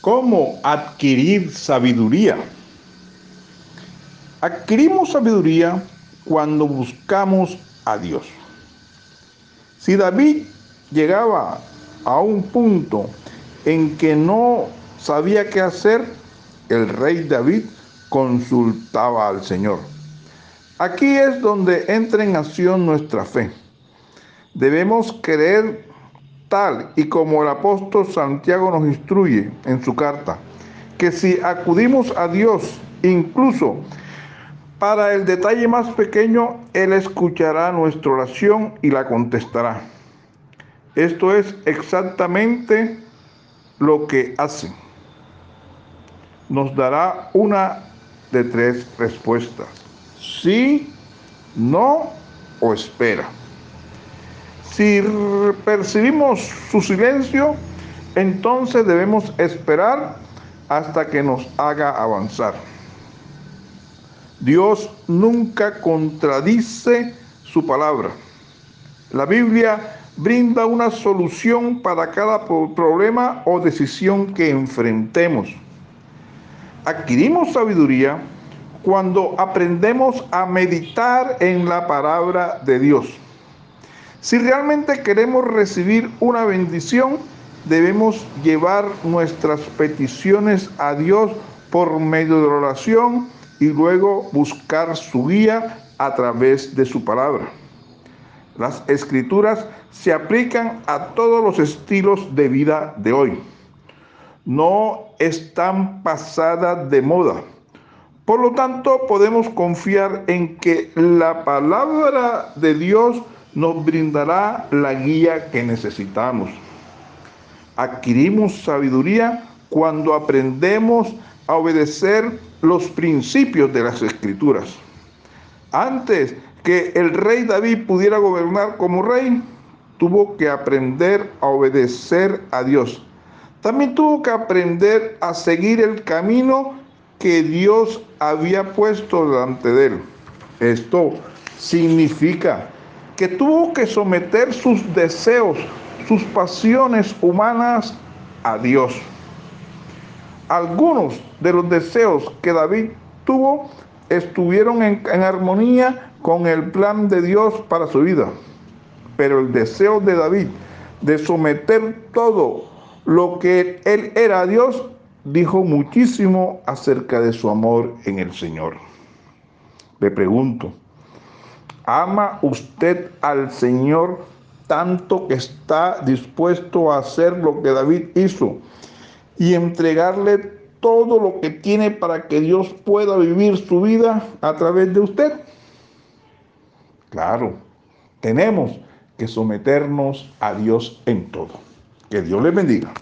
¿Cómo adquirir sabiduría? Adquirimos sabiduría cuando buscamos a Dios. Si David llegaba a un punto en que no sabía qué hacer, el rey David consultaba al Señor. Aquí es donde entra en acción nuestra fe. Debemos creer tal y como el apóstol Santiago nos instruye en su carta, que si acudimos a Dios, incluso para el detalle más pequeño, Él escuchará nuestra oración y la contestará. Esto es exactamente lo que hace. Nos dará una de tres respuestas. Sí, no o espera. Si percibimos su silencio, entonces debemos esperar hasta que nos haga avanzar. Dios nunca contradice su palabra. La Biblia brinda una solución para cada problema o decisión que enfrentemos. Adquirimos sabiduría cuando aprendemos a meditar en la palabra de Dios. Si realmente queremos recibir una bendición, debemos llevar nuestras peticiones a Dios por medio de la oración y luego buscar su guía a través de su palabra. Las escrituras se aplican a todos los estilos de vida de hoy. No están pasadas de moda. Por lo tanto, podemos confiar en que la palabra de Dios nos brindará la guía que necesitamos. Adquirimos sabiduría cuando aprendemos a obedecer los principios de las escrituras. Antes que el rey David pudiera gobernar como rey, tuvo que aprender a obedecer a Dios. También tuvo que aprender a seguir el camino que Dios había puesto delante de él. Esto significa que tuvo que someter sus deseos, sus pasiones humanas a Dios. Algunos de los deseos que David tuvo estuvieron en, armonía con el plan de Dios para su vida. Pero el deseo de David de someter todo lo que él era a Dios dijo muchísimo acerca de su amor en el Señor. Le pregunto, ¿Ama usted al Señor tanto que está dispuesto a hacer lo que David hizo y entregarle todo lo que tiene para que Dios pueda vivir su vida a través de usted? Claro, tenemos que someternos a Dios en todo. Que Dios le bendiga.